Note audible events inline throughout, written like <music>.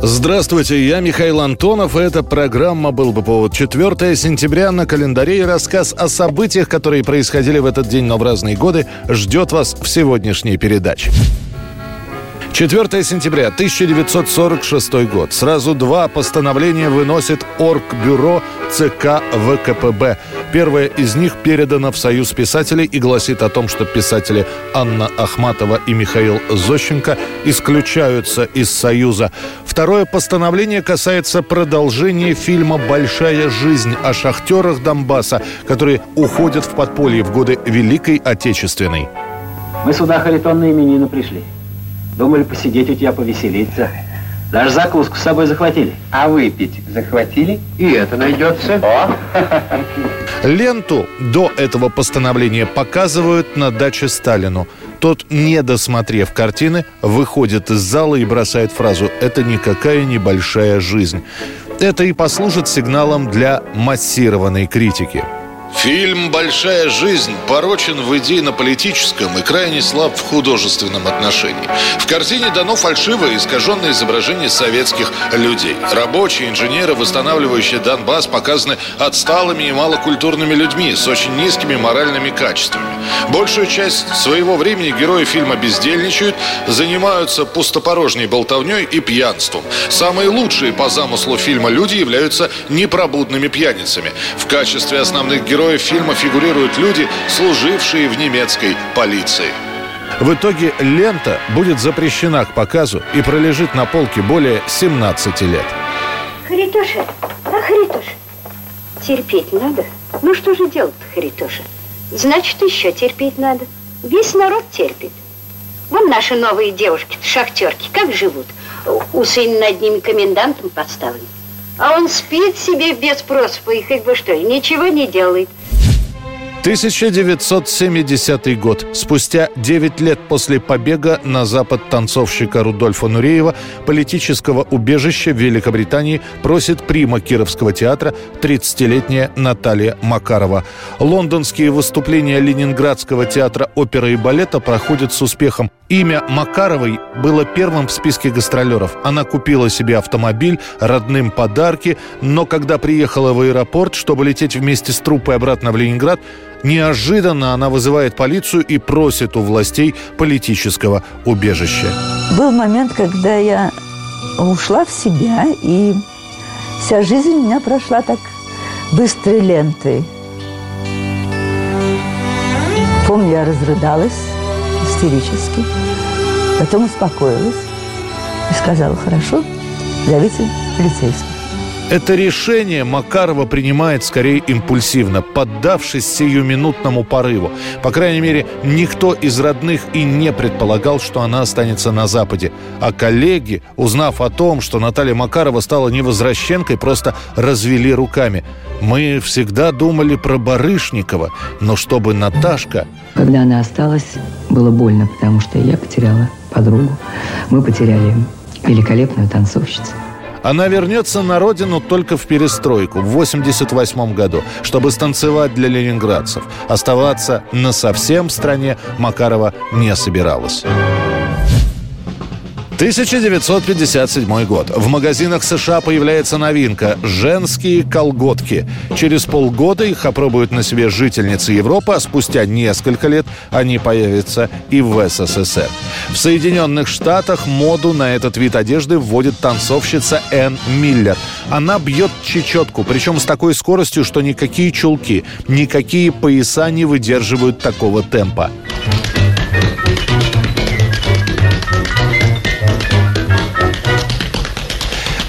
Здравствуйте, я Михаил Антонов, и эта программа «Был бы повод». 4 сентября на календаре и рассказ о событиях, которые происходили в этот день, но в разные годы, ждет вас в сегодняшней передаче. 4 сентября 1946 год. Сразу два постановления выносит Оргбюро ЦК ВКПБ. Первое из них передано в Союз писателей и гласит о том, что писатели Анна Ахматова и Михаил Зощенко исключаются из Союза. Второе постановление касается продолжения фильма «Большая жизнь» о шахтерах Донбасса, которые уходят в подполье в годы Великой Отечественной. Мы сюда харитонные именины пришли. Думали посидеть у тебя, повеселиться. Даже закуску с собой захватили. А выпить захватили? И это найдется. О! Ленту до этого постановления показывают на даче Сталину. Тот, не досмотрев картины, выходит из зала и бросает фразу «Это никакая небольшая жизнь». Это и послужит сигналом для массированной критики. Фильм «Большая жизнь» порочен в идейно-политическом и крайне слаб в художественном отношении. В картине дано фальшивое искаженное изображение советских людей. Рабочие, инженеры, восстанавливающие Донбасс, показаны отсталыми и малокультурными людьми с очень низкими моральными качествами. Большую часть своего времени герои фильма бездельничают, занимаются пустопорожней болтовней и пьянством. Самые лучшие по замыслу фильма люди являются непробудными пьяницами. В качестве основных героев героев фильма фигурируют люди, служившие в немецкой полиции. В итоге лента будет запрещена к показу и пролежит на полке более 17 лет. Харитоша, а Харитоша, терпеть надо? Ну что же делать-то, Харитоша? Значит, еще терпеть надо. Весь народ терпит. Вон наши новые девушки, шахтерки, как живут? Усы над ними комендантом подставлены. А он спит себе без просыпа и хоть бы что, ничего не делает. 1970 год. Спустя 9 лет после побега на запад танцовщика Рудольфа Нуреева политического убежища в Великобритании просит прима Кировского театра 30-летняя Наталья Макарова. Лондонские выступления Ленинградского театра оперы и балета проходят с успехом. Имя Макаровой было первым в списке гастролеров. Она купила себе автомобиль, родным подарки, но когда приехала в аэропорт, чтобы лететь вместе с труппой обратно в Ленинград, Неожиданно она вызывает полицию и просит у властей политического убежища. Был момент, когда я ушла в себя, и вся жизнь у меня прошла так быстрой лентой. Помню, я разрыдалась истерически, потом успокоилась и сказала, хорошо, зовите полицейских. Это решение Макарова принимает скорее импульсивно, поддавшись сиюминутному порыву. По крайней мере, никто из родных и не предполагал, что она останется на Западе. А коллеги, узнав о том, что Наталья Макарова стала невозвращенкой, просто развели руками. Мы всегда думали про Барышникова, но чтобы Наташка... Когда она осталась, было больно, потому что я потеряла подругу. Мы потеряли великолепную танцовщицу. Она вернется на родину только в перестройку, в 88 году, чтобы станцевать для ленинградцев. Оставаться на совсем в стране Макарова не собиралась. 1957 год. В магазинах США появляется новинка – женские колготки. Через полгода их опробуют на себе жительницы Европы, а спустя несколько лет они появятся и в СССР. В Соединенных Штатах моду на этот вид одежды вводит танцовщица Энн Миллер. Она бьет чечетку, причем с такой скоростью, что никакие чулки, никакие пояса не выдерживают такого темпа.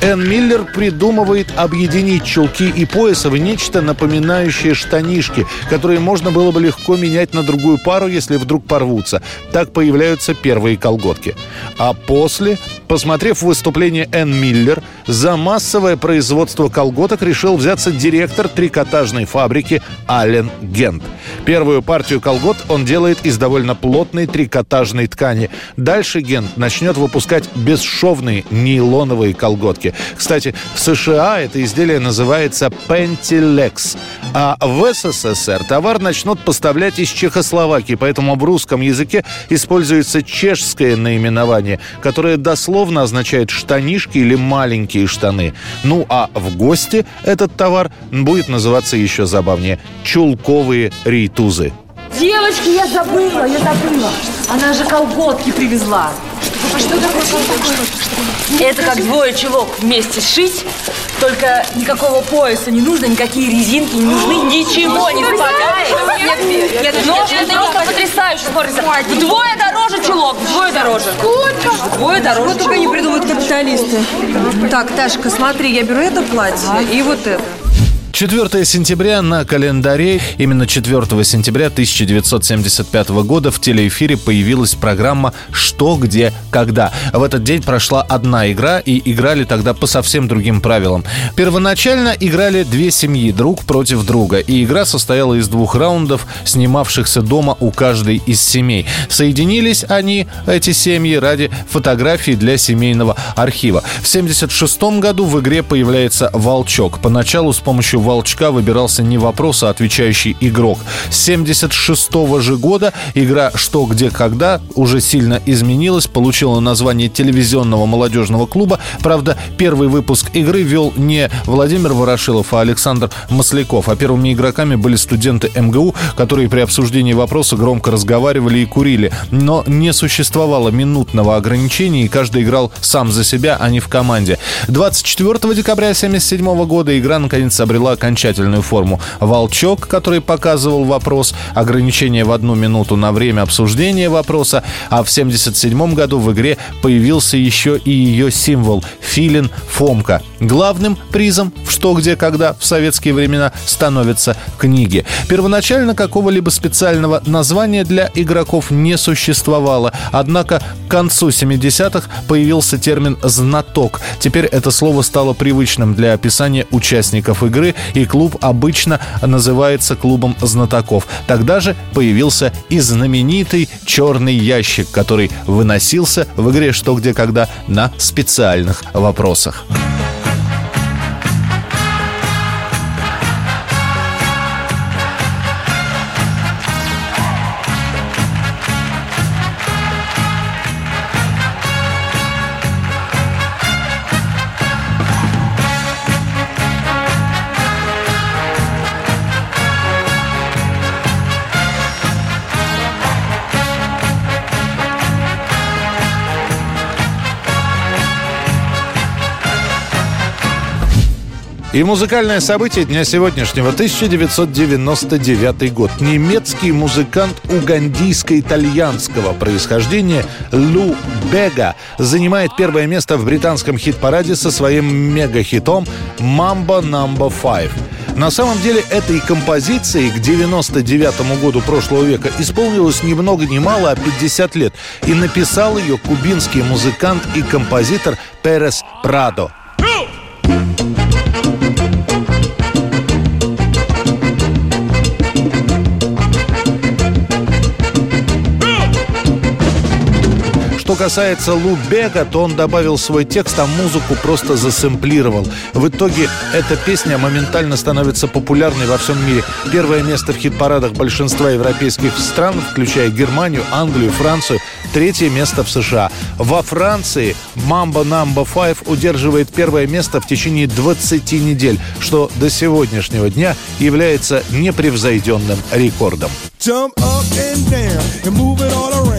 Энн Миллер придумывает объединить чулки и пояса в нечто напоминающее штанишки, которые можно было бы легко менять на другую пару, если вдруг порвутся. Так появляются первые колготки. А после, посмотрев выступление Энн Миллер, за массовое производство колготок решил взяться директор трикотажной фабрики Аллен Гент. Первую партию колгот он делает из довольно плотной трикотажной ткани. Дальше Гент начнет выпускать бесшовные нейлоновые колготки. Кстати, в США это изделие называется Pentilex, а в СССР товар начнут поставлять из Чехословакии, поэтому в русском языке используется чешское наименование, которое дословно означает штанишки или маленькие штаны. Ну а в гости этот товар будет называться еще забавнее – чулковые рейтузы. Девочки, я забыла, я забыла. Она же колготки привезла. А что такое колготки? Это как двое чулок вместе сшить, только никакого пояса не нужно, никакие резинки не нужны, <gasps> ничего не спадает. Нет, нет, Нож это просто потрясающе смотрится. Вдвое дороже чулок, вдвое дороже. Сколько? Вдвое дороже. Вот только не придумают капиталисты. Так, Ташка, смотри, я беру это платье и вот это. 4 сентября на календаре, именно 4 сентября 1975 года в телеэфире появилась программа «Что, где, когда». В этот день прошла одна игра, и играли тогда по совсем другим правилам. Первоначально играли две семьи, друг против друга, и игра состояла из двух раундов, снимавшихся дома у каждой из семей. Соединились они, эти семьи, ради фотографий для семейного архива. В 1976 году в игре появляется «Волчок». Поначалу с помощью волчка выбирался не вопрос, а отвечающий игрок. С 76 же года игра «Что, где, когда» уже сильно изменилась, получила название телевизионного молодежного клуба. Правда, первый выпуск игры вел не Владимир Ворошилов, а Александр Масляков. А первыми игроками были студенты МГУ, которые при обсуждении вопроса громко разговаривали и курили. Но не существовало минутного ограничения, и каждый играл сам за себя, а не в команде. 24 декабря 1977 года игра наконец обрела окончательную форму. Волчок, который показывал вопрос, ограничение в одну минуту на время обсуждения вопроса, а в 1977 году в игре появился еще и ее символ – филин Фомка. Главным призом в «Что, где, когда» в советские времена становятся книги. Первоначально какого-либо специального названия для игроков не существовало, однако к концу 70-х появился термин «знаток». Теперь это слово стало привычным для описания участников игры и клуб обычно называется клубом знатоков. Тогда же появился и знаменитый черный ящик, который выносился в игре «Что, где, когда» на специальных вопросах. И музыкальное событие дня сегодняшнего 1999 год. Немецкий музыкант угандийско-итальянского происхождения Лу Бега занимает первое место в британском хит-параде со своим мегахитом «Mambo No. 5». На самом деле этой композиции к 99 году прошлого века исполнилось ни много ни мало, а 50 лет. И написал ее кубинский музыкант и композитор Перес Прадо. Что касается Лу Бега, то он добавил свой текст, а музыку просто засэмплировал. В итоге эта песня моментально становится популярной во всем мире. Первое место в хит-парадах большинства европейских стран, включая Германию, Англию, Францию. Третье место в США. Во Франции Mambo Number 5 удерживает первое место в течение 20 недель, что до сегодняшнего дня является непревзойденным рекордом. Jump up and down and move it all around.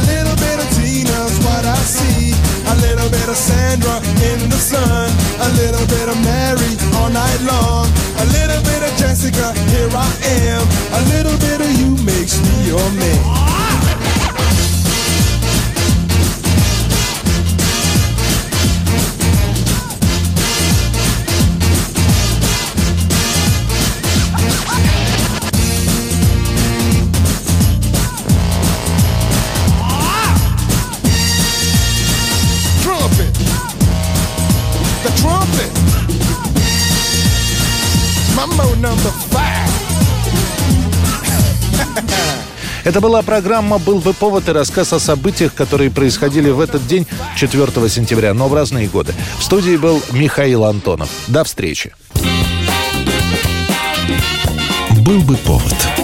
here I am. A little bit of you makes me your man. Это была программа «Был бы повод» и рассказ о событиях, которые происходили в этот день, 4 сентября, но в разные годы. В студии был Михаил Антонов. До встречи. «Был бы повод»